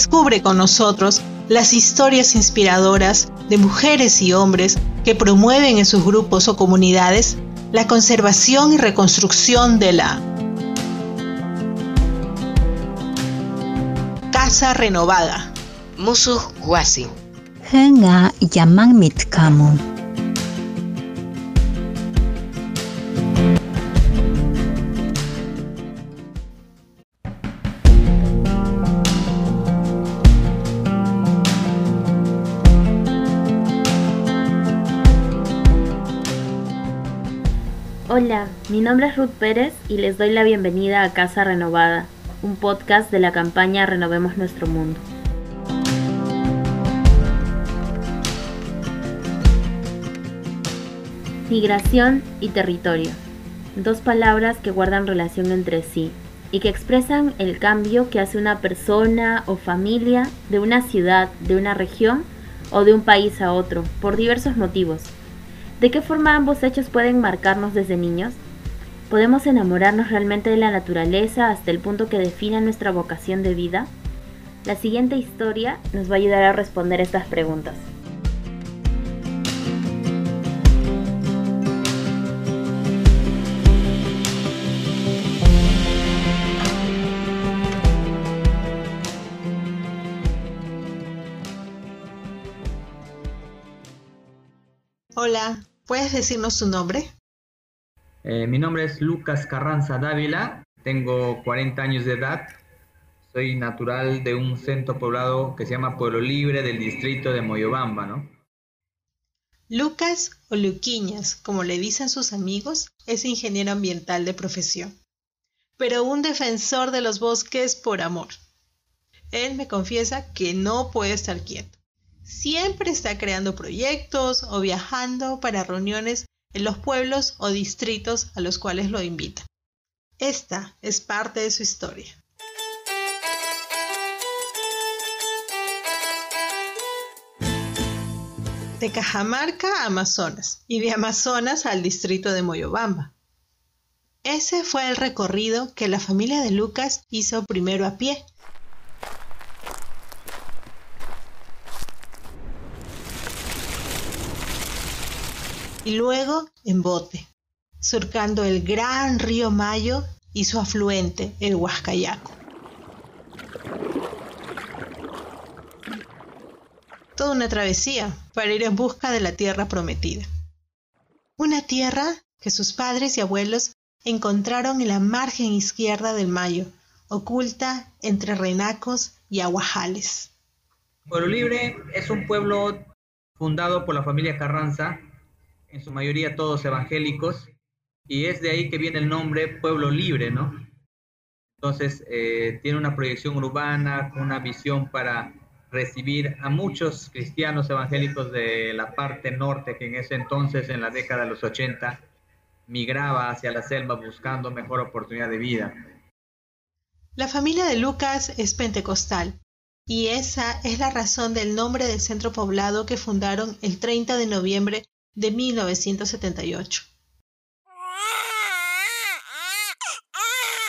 Descubre con nosotros las historias inspiradoras de mujeres y hombres que promueven en sus grupos o comunidades la conservación y reconstrucción de la casa renovada. Musu Huasi. Henga Yaman Mitkamu. Hola, mi nombre es Ruth Pérez y les doy la bienvenida a Casa Renovada, un podcast de la campaña Renovemos Nuestro Mundo. Migración y territorio, dos palabras que guardan relación entre sí y que expresan el cambio que hace una persona o familia de una ciudad, de una región o de un país a otro, por diversos motivos ¿De qué forma ambos hechos pueden marcarnos desde niños? ¿Podemos enamorarnos realmente de la naturaleza hasta el punto que defina nuestra vocación de vida? La siguiente historia nos va a ayudar a responder estas preguntas. Hola, ¿Puedes decirnos tu nombre? Eh, mi nombre es Lucas Carranza Dávila, tengo 40 años de edad, soy natural de un centro poblado que se llama Pueblo Libre del distrito de Moyobamba, ¿no? Lucas o Luquiñas, como le dicen sus amigos, es ingeniero ambiental de profesión, pero un defensor de los bosques por amor. Él me confiesa que no puede estar quieto Siempre está creando proyectos o viajando para reuniones en los pueblos o distritos a los cuales lo invitan. Esta es parte de su historia. De Cajamarca a Amazonas y de Amazonas al distrito de Moyobamba. Ese fue el recorrido que la familia de Lucas hizo primero a pie y luego en bote, surcando el gran río Mayo y su afluente, el Huascayaco. Toda una travesía para ir en busca de la tierra prometida. Una tierra que sus padres y abuelos encontraron en la margen izquierda del Mayo, oculta entre renacos y aguajales. Pueblo Libre es un pueblo fundado por la familia Carranza en su mayoría todos evangélicos, y es de ahí que viene el nombre Pueblo Libre, ¿no? Entonces, eh, tiene una proyección urbana, una visión para recibir a muchos cristianos evangélicos de la parte norte, que en ese entonces, en la década de los 80, migraba hacia la selva buscando mejor oportunidad de vida. La familia de Lucas es pentecostal y esa es la razón del nombre del centro poblado que fundaron el 30 de noviembre de 1978.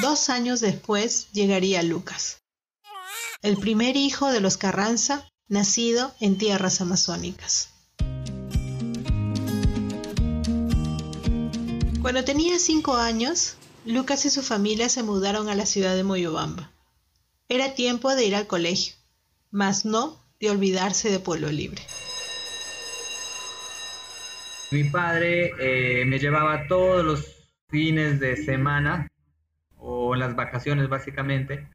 Dos años después llegaría Lucas, el primer hijo de los Carranza, nacido en tierras amazónicas. Cuando tenía cinco años, Lucas y su familia se mudaron a la ciudad de Moyobamba. Era tiempo de ir al colegio, mas no de olvidarse de Pueblo Libre. Mi padre eh, me llevaba todos los fines de semana o en las vacaciones básicamente.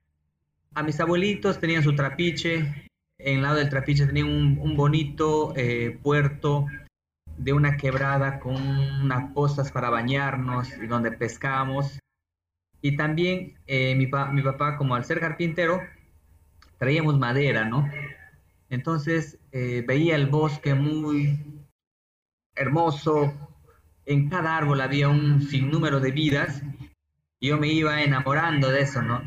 A mis abuelitos tenían su trapiche, en el lado del trapiche tenían un, bonito eh, puerto de una quebrada con unas postas para bañarnos y donde pescábamos. Y también eh, mi, mi papá, como al ser carpintero, traíamos madera, ¿no? Entonces veía el bosque muy, hermoso, en cada árbol había un sinnúmero de vidas, yo me iba enamorando de eso, ¿no?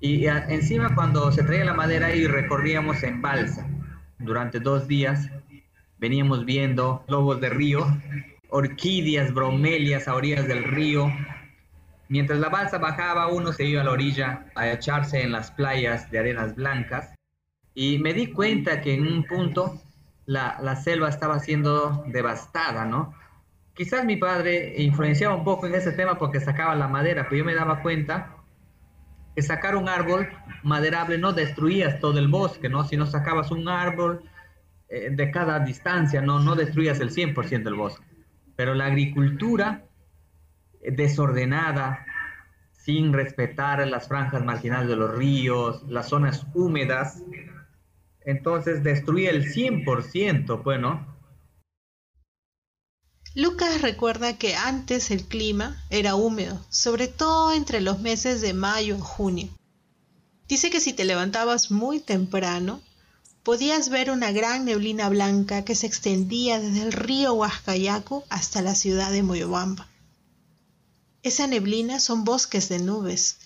Y encima cuando se traía la madera y recorríamos en balsa durante dos días, veníamos viendo lobos de río, orquídeas, bromelias a orillas del río. Mientras la balsa bajaba, uno se iba a la orilla a echarse en las playas de arenas blancas Y me di cuenta que en un punto la, selva estaba siendo devastada, ¿no? Quizás mi padre influenciaba un poco en ese tema porque sacaba la madera, pero yo me daba cuenta que sacar un árbol maderable no destruías todo el bosque, ¿no? Si no sacabas un árbol eh, de cada distancia, ¿no? No destruías el 100% del bosque. Pero la agricultura desordenada, sin respetar las franjas marginales de los ríos, las zonas húmedas, entonces destruía el 100%, bueno. Lucas recuerda que antes el clima era húmedo, sobre todo entre los meses de mayo y junio. Dice que si te levantabas muy temprano, podías ver una gran neblina blanca que se extendía desde el río Huascayacu hasta la ciudad de Moyobamba. Esa neblina son bosques de nubes,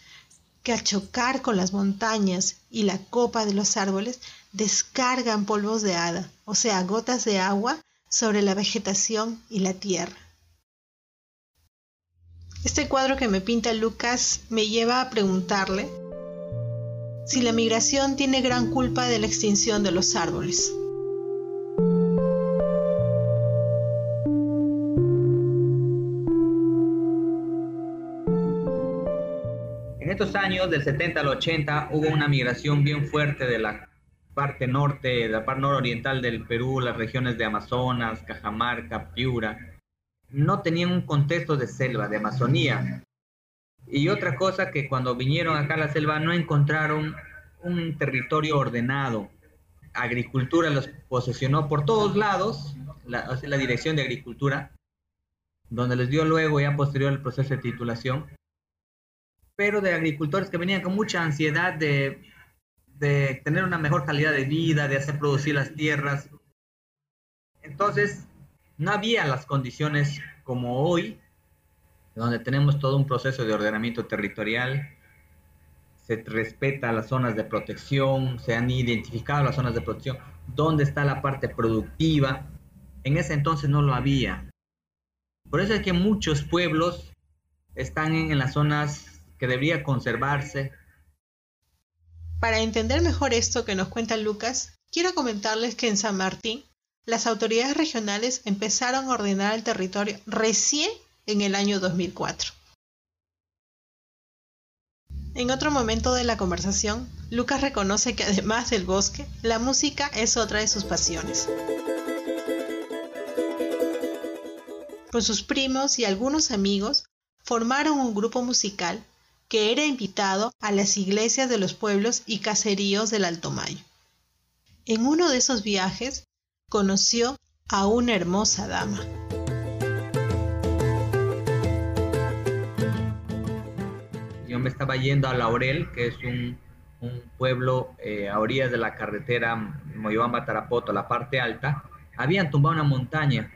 que al chocar con las montañas y la copa de los árboles descargan polvos de hada, o sea, gotas de agua sobre la vegetación y la tierra. Este cuadro que me pinta Lucas me lleva a preguntarle si la migración tiene gran culpa de la extinción de los árboles. Estos años, del 70 al 80, hubo una migración bien fuerte de la parte norte, de la parte nororiental del Perú, las regiones de Amazonas, Cajamarca, Piura, no tenían un contexto de selva, de Amazonía. Y otra cosa que cuando vinieron acá a la selva no encontraron un territorio ordenado. Agricultura los posesionó por todos lados, la, la dirección de agricultura, donde les dio luego ya posterior el proceso de titulación, pero de agricultores que venían con mucha ansiedad de de tener una mejor calidad de vida, de hacer producir las tierras. Entonces, no había las condiciones como hoy, donde tenemos todo un proceso de ordenamiento territorial, se respeta las zonas de protección, se han identificado las zonas de protección, dónde está la parte productiva. En ese entonces no lo había. Por eso es que muchos pueblos están en, las zonas que debería conservarse, para entender mejor esto que nos cuenta Lucas, quiero comentarles que en San Martín las autoridades regionales empezaron a ordenar el territorio recién en el año 2004. En otro momento de la conversación, Lucas reconoce que además del bosque, la música es otra de sus pasiones. Con sus primos y algunos amigos, formaron un grupo musical que era invitado a las iglesias de los pueblos y caseríos del Alto Mayo. En uno de esos viajes conoció a una hermosa dama. Yo me estaba yendo a Laurel, que es un, pueblo eh, a orillas de la carretera Moyobamba-Tarapoto, la parte alta. Habían tumbado una montaña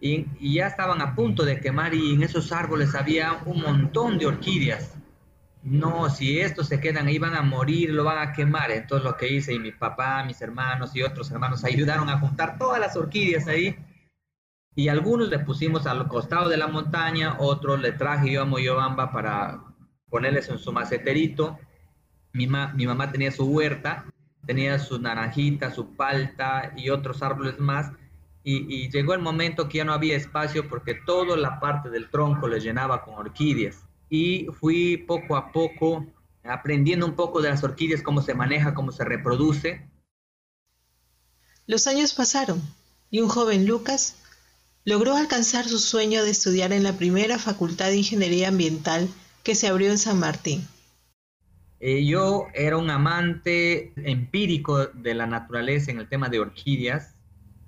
y, ya estaban a punto de quemar y en esos árboles había un montón de orquídeas. No, si estos se quedan ahí van a morir, lo van a quemar. Entonces lo que hice y mi papá, mis hermanos y otros hermanos ayudaron a juntar todas las orquídeas ahí. Y algunos le pusimos al costado de la montaña, otros le traje yo a Moyobamba para ponerles en su maceterito. Mi, mi mamá tenía su huerta, tenía su naranjita, su palta y otros árboles más y, llegó el momento que ya no había espacio porque toda la parte del tronco le llenaba con orquídeas. Y fui poco a poco aprendiendo un poco de las orquídeas, cómo se maneja, cómo se reproduce. Los años pasaron y un joven Lucas logró alcanzar su sueño de estudiar en la primera Facultad de Ingeniería Ambiental que se abrió en San Martín. Eh, yo era un amante empírico de la naturaleza en el tema de orquídeas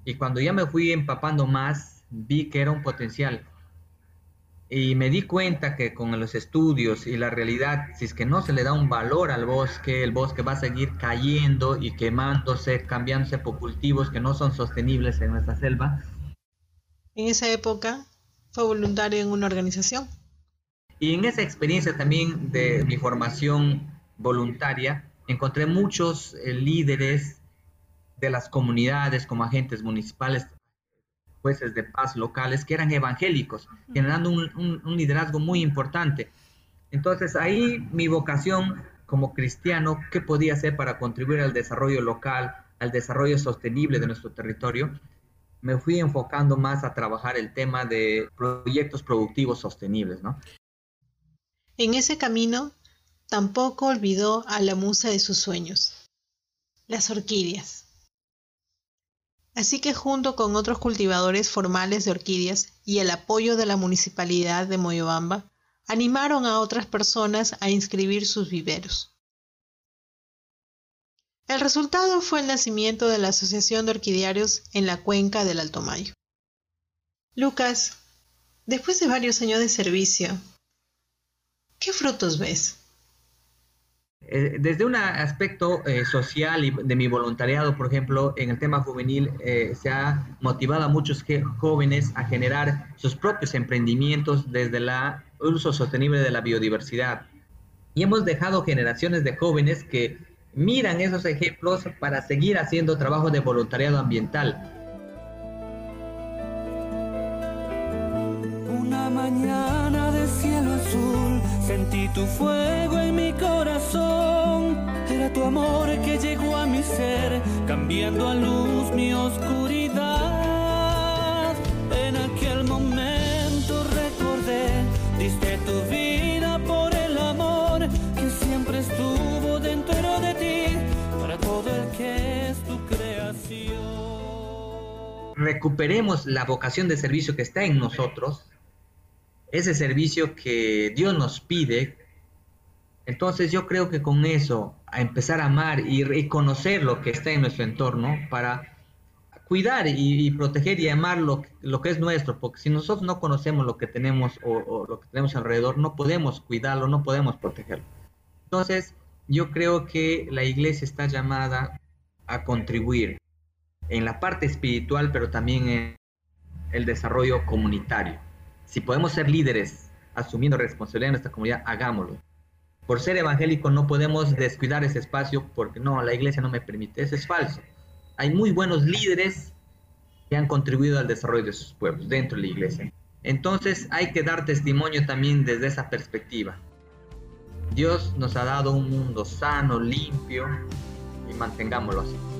y cuando ya me fui empapando más, vi que era un potencial. Y me di cuenta que con los estudios y la realidad, si es que no se le da un valor al bosque, el bosque va a seguir cayendo y quemándose, cambiándose por cultivos que no son sostenibles en nuestra selva. En esa época fue voluntario en una organización. Y en esa experiencia también de mi formación voluntaria, encontré muchos eh, líderes de las comunidades como agentes municipales, jueces de paz locales, que eran evangélicos, generando un, liderazgo muy importante. Entonces ahí mi vocación como cristiano, ¿qué podía hacer para contribuir al desarrollo local, al desarrollo sostenible de nuestro territorio? Me fui enfocando más a trabajar el tema de proyectos productivos sostenibles, ¿no? En ese camino, tampoco olvidó a la musa de sus sueños, las orquídeas. Así que junto con otros cultivadores formales de orquídeas y el apoyo de la municipalidad de Moyobamba, animaron a otras personas a inscribir sus viveros. El resultado fue el nacimiento de la Asociación de Orquidiarios en la cuenca del Alto Mayo. Lucas, después de varios años de servicio, ¿qué frutos ves? Eh, desde un aspecto eh, social y de mi voluntariado, por ejemplo, en el tema juvenil, eh, se ha motivado a muchos jóvenes a generar sus propios emprendimientos desde el uso sostenible de la biodiversidad. Y hemos dejado generaciones de jóvenes que miran esos ejemplos para seguir haciendo trabajo de voluntariado ambiental. Una mañana sentí tu fuego en mi corazón. Era tu amor que llegó a mi ser, cambiando a luz mi oscuridad. En aquel momento recordé, diste tu vida por el amor que siempre estuvo dentro de ti, para todo el que es tu creación. Recuperemos la vocación de servicio que está en nosotros ese servicio que Dios nos pide. Entonces yo creo que con eso, a empezar a amar y reconocer lo que está en nuestro entorno para cuidar y, proteger y amar lo, que es nuestro, porque si nosotros no conocemos lo que tenemos o lo que tenemos alrededor, no podemos cuidarlo, no podemos protegerlo. Entonces yo creo que la iglesia está llamada a contribuir en la parte espiritual, pero también en el desarrollo comunitario. Si podemos ser líderes asumiendo responsabilidad en nuestra comunidad, hagámoslo. Por ser evangélico no podemos descuidar ese espacio porque no, la iglesia no me permite. Eso es falso. Hay muy buenos líderes que han contribuido al desarrollo de sus pueblos dentro de la iglesia. Entonces hay que dar testimonio también desde esa perspectiva. Dios nos ha dado un mundo sano, limpio y mantengámoslo así.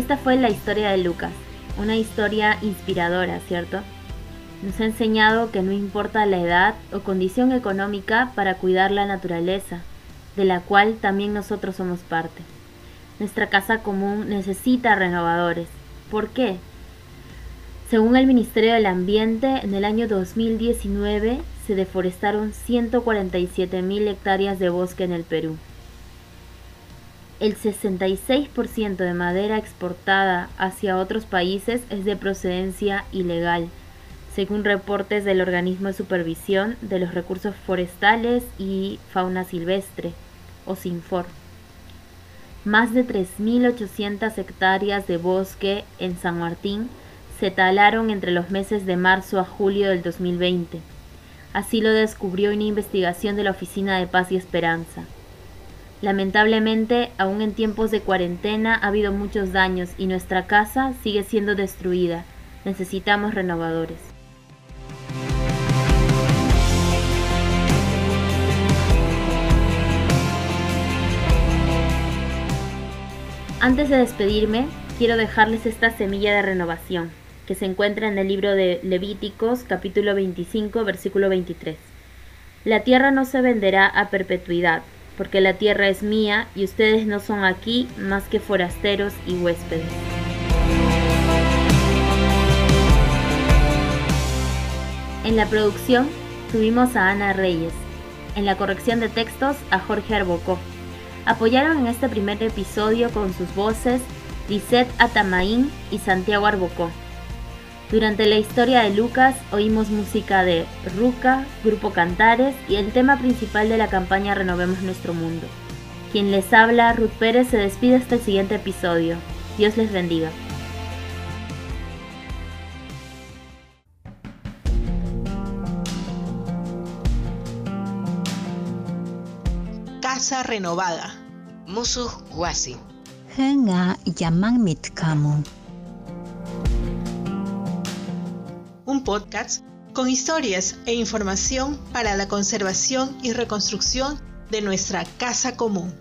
Esta fue la historia de Lucas, una historia inspiradora, ¿cierto? Nos ha enseñado que no importa la edad o condición económica para cuidar la naturaleza, de la cual también nosotros somos parte. Nuestra casa común necesita renovadores. ¿Por qué? Según el Ministerio del Ambiente, en el año 2019 se deforestaron 147.000 hectáreas de bosque en el Perú el 66% de madera exportada hacia otros países es de procedencia ilegal, según reportes del organismo de supervisión de los recursos forestales y fauna silvestre, o SINFOR. Más de 3.800 hectáreas de bosque en San Martín se talaron entre los meses de marzo a julio del 2020. Así lo descubrió una investigación de la Oficina de Paz y Esperanza. Lamentablemente, aún en tiempos de cuarentena ha habido muchos daños y nuestra casa sigue siendo destruida. Necesitamos renovadores. Antes de despedirme, quiero dejarles esta semilla de renovación, que se encuentra en el libro de Levíticos capítulo 25 versículo 23. La tierra no se venderá a perpetuidad, porque la tierra es mía y ustedes no son aquí más que forasteros y huéspedes. En la producción tuvimos a Ana Reyes, en la corrección de textos a Jorge Arbocó. Apoyaron en este primer episodio con sus voces Lisette Atamaín y Santiago Arbocó. Durante la historia de Lucas oímos música de Ruca, Grupo Cantares y el tema principal de la campaña Renovemos Nuestro Mundo. Quien les habla, Ruth Pérez, se despide hasta el siguiente episodio. Dios les bendiga. Casa renovada. Musus Guasi. Henga Yaman Mitkamu. Un podcast con historias e información para la conservación y reconstrucción de nuestra casa común.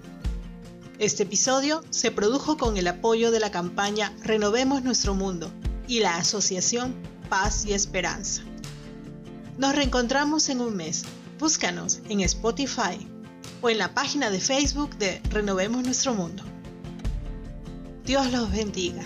Este episodio se produjo con el apoyo de la campaña Renovemos nuestro mundo y la asociación Paz y Esperanza. Nos reencontramos en un mes. Búscanos en Spotify o en la página de Facebook de Renovemos nuestro mundo. Dios los bendiga.